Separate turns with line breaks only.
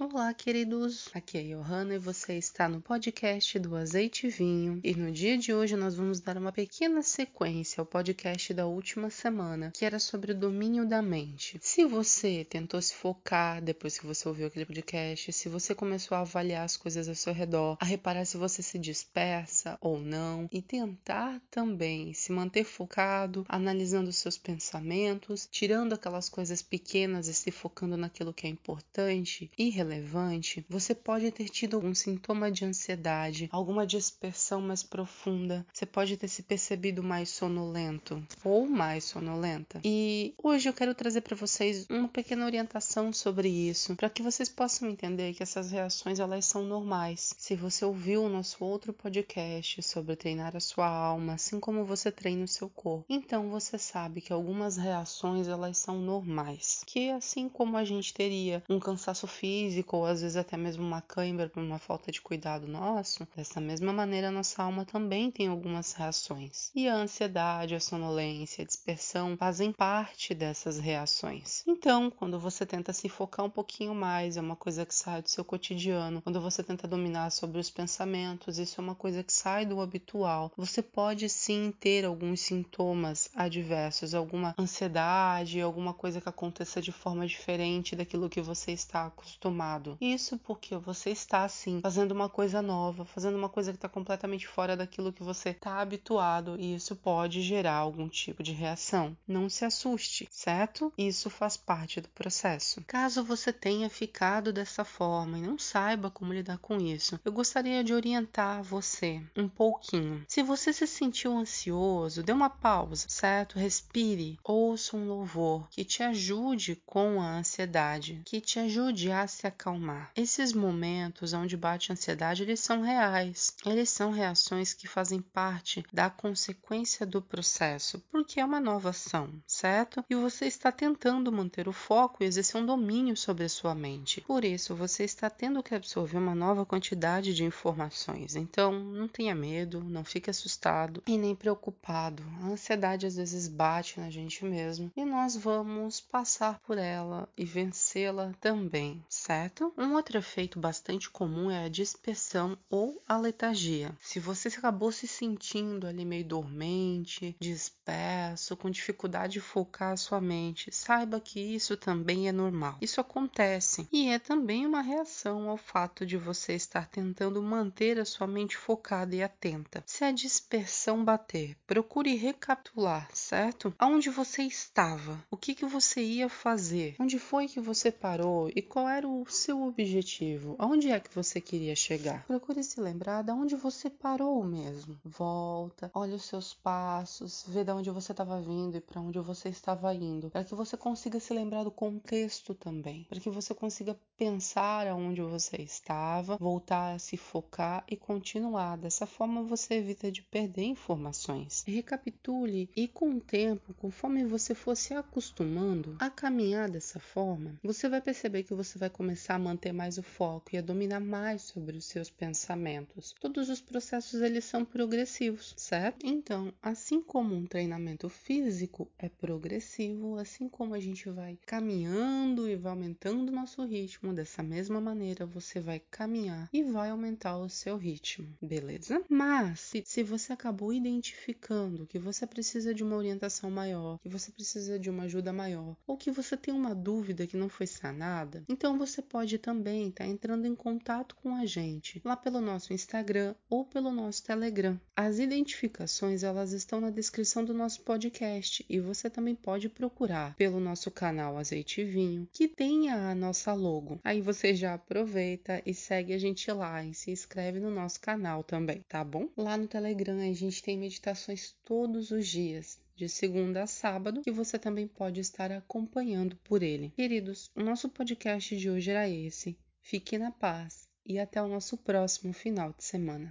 Olá, queridos. Aqui é a Johanna e você está no podcast do Azeite e Vinho. E no dia de hoje nós vamos dar uma pequena sequência ao podcast da última semana, que era sobre o domínio da mente. Se você tentou se focar depois que você ouviu aquele podcast, se você começou a avaliar as coisas ao seu redor, a reparar se você se dispersa ou não e tentar também se manter focado, analisando os seus pensamentos, tirando aquelas coisas pequenas e se focando naquilo que é importante e relevante relevante, você pode ter tido algum sintoma de ansiedade, alguma dispersão mais profunda, você pode ter se percebido mais sonolento ou mais sonolenta. E hoje eu quero trazer para vocês uma pequena orientação sobre isso, para que vocês possam entender que essas reações elas são normais. Se você ouviu o nosso outro podcast sobre treinar a sua alma, assim como você treina o seu corpo, então você sabe que algumas reações elas são normais, que assim como a gente teria um cansaço físico físico ou às vezes até mesmo uma cãibra por uma falta de cuidado nosso, dessa mesma maneira nossa alma também tem algumas reações. E a ansiedade, a sonolência, a dispersão fazem parte dessas reações. Então, quando você tenta se focar um pouquinho mais, é uma coisa que sai do seu cotidiano. Quando você tenta dominar sobre os pensamentos, isso é uma coisa que sai do habitual. Você pode sim ter alguns sintomas adversos, alguma ansiedade, alguma coisa que aconteça de forma diferente daquilo que você está acostumado isso porque você está assim fazendo uma coisa nova, fazendo uma coisa que está completamente fora daquilo que você está habituado e isso pode gerar algum tipo de reação. Não se assuste, certo? Isso faz parte do processo. Caso você tenha ficado dessa forma e não saiba como lidar com isso, eu gostaria de orientar você um pouquinho. Se você se sentiu ansioso, dê uma pausa, certo? Respire, ouça um louvor que te ajude com a ansiedade, que te ajude a se acalmar. Esses momentos onde bate a ansiedade, eles são reais. Eles são reações que fazem parte da consequência do processo, porque é uma nova ação, certo? E você está tentando manter o foco e exercer um domínio sobre a sua mente. Por isso, você está tendo que absorver uma nova quantidade de informações. Então, não tenha medo, não fique assustado e nem preocupado. A ansiedade às vezes bate na gente mesmo e nós vamos passar por ela e vencê-la também, certo? Certo? Um outro efeito bastante comum é a dispersão ou a letargia. Se você acabou se sentindo ali meio dormente, disperso, com dificuldade de focar a sua mente, saiba que isso também é normal. Isso acontece e é também uma reação ao fato de você estar tentando manter a sua mente focada e atenta. Se a dispersão bater, procure recapitular, certo? Aonde você estava? O que, que você ia fazer? Onde foi que você parou? E qual era seu objetivo? Aonde é que você queria chegar? Procure se lembrar de onde você parou mesmo. Volta, olha os seus passos, vê de onde você estava vindo e para onde você estava indo, para que você consiga se lembrar do contexto também, para que você consiga pensar aonde você estava, voltar a se focar e continuar. Dessa forma você evita de perder informações. Recapitule e com o tempo, conforme você for se acostumando a caminhar dessa forma, você vai perceber que você vai começar começar a manter mais o foco e a dominar mais sobre os seus pensamentos. Todos os processos eles são progressivos, certo? Então, assim como um treinamento físico é progressivo, assim como a gente vai caminhando e vai aumentando o nosso ritmo, dessa mesma maneira você vai caminhar e vai aumentar o seu ritmo, beleza? Mas se, se você acabou identificando que você precisa de uma orientação maior, que você precisa de uma ajuda maior, ou que você tem uma dúvida que não foi sanada, então você pode também estar tá entrando em contato com a gente lá pelo nosso Instagram ou pelo nosso Telegram. As identificações elas estão na descrição do nosso podcast e você também pode procurar pelo nosso canal Azeite e Vinho, que tem a nossa logo. Aí você já aproveita e segue a gente lá e se inscreve no nosso canal também, tá bom? Lá no Telegram a gente tem meditações todos os dias de segunda a sábado, que você também pode estar acompanhando por ele. Queridos, o nosso podcast de hoje era esse. Fique na paz e até o nosso próximo final de semana.